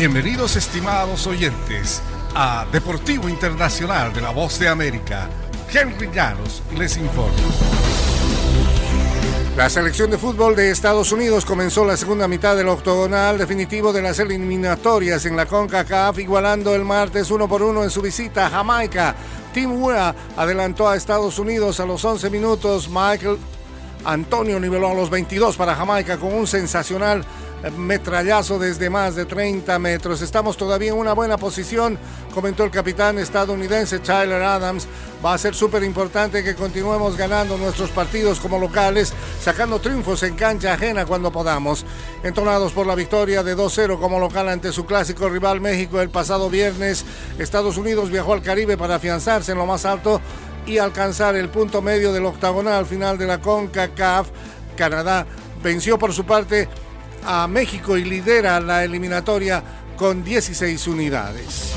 Bienvenidos estimados oyentes a Deportivo Internacional de la Voz de América. Henry Llanos les informa. La selección de fútbol de Estados Unidos comenzó la segunda mitad del octogonal definitivo de las eliminatorias en la CONCACAF, igualando el martes uno por uno en su visita a Jamaica. Tim Weah adelantó a Estados Unidos a los 11 minutos. Michael Antonio niveló a los 22 para Jamaica con un sensacional metrallazo desde más de 30 metros. Estamos todavía en una buena posición, comentó el capitán estadounidense Tyler Adams. Va a ser súper importante que continuemos ganando nuestros partidos como locales, sacando triunfos en cancha ajena cuando podamos. Entonados por la victoria de 2-0 como local ante su clásico rival México el pasado viernes, Estados Unidos viajó al Caribe para afianzarse en lo más alto y alcanzar el punto medio del octagonal final de la CONCACAF. Canadá venció por su parte a México y lidera la eliminatoria con 16 unidades.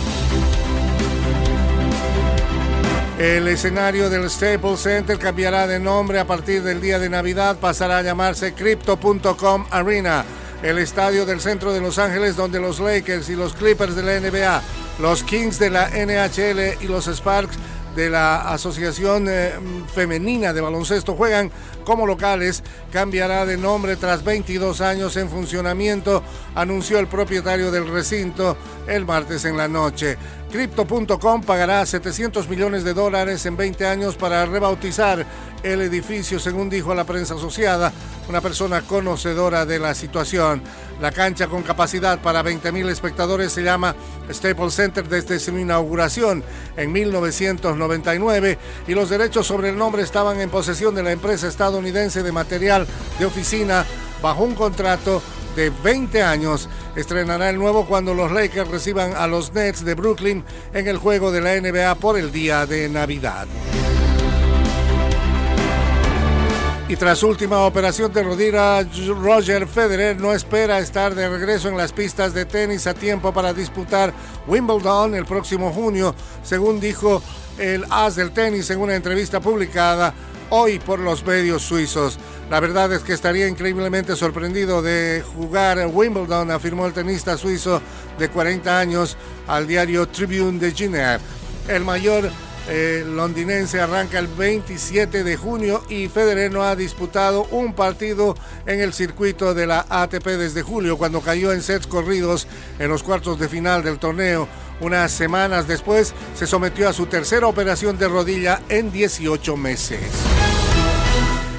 El escenario del Staples Center cambiará de nombre a partir del día de Navidad, pasará a llamarse Crypto.com Arena, el estadio del centro de Los Ángeles donde los Lakers y los Clippers de la NBA, los Kings de la NHL y los Sparks de la Asociación eh, Femenina de Baloncesto juegan como locales, cambiará de nombre tras 22 años en funcionamiento, anunció el propietario del recinto el martes en la noche. Crypto.com pagará 700 millones de dólares en 20 años para rebautizar el edificio, según dijo la prensa asociada, una persona conocedora de la situación. La cancha con capacidad para 20.000 espectadores se llama Staples Center desde su inauguración en 1999 y los derechos sobre el nombre estaban en posesión de la empresa estadounidense de material de oficina bajo un contrato de 20 años. Estrenará el nuevo cuando los Lakers reciban a los Nets de Brooklyn en el juego de la NBA por el día de Navidad. Y tras última operación de rodilla, Roger Federer no espera estar de regreso en las pistas de tenis a tiempo para disputar Wimbledon el próximo junio, según dijo el as del tenis en una entrevista publicada hoy por los medios suizos. La verdad es que estaría increíblemente sorprendido de jugar Wimbledon, afirmó el tenista suizo de 40 años al diario Tribune de Ginebra. El mayor eh, londinense arranca el 27 de junio y Federer no ha disputado un partido en el circuito de la ATP desde julio, cuando cayó en sets corridos en los cuartos de final del torneo. Unas semanas después se sometió a su tercera operación de rodilla en 18 meses.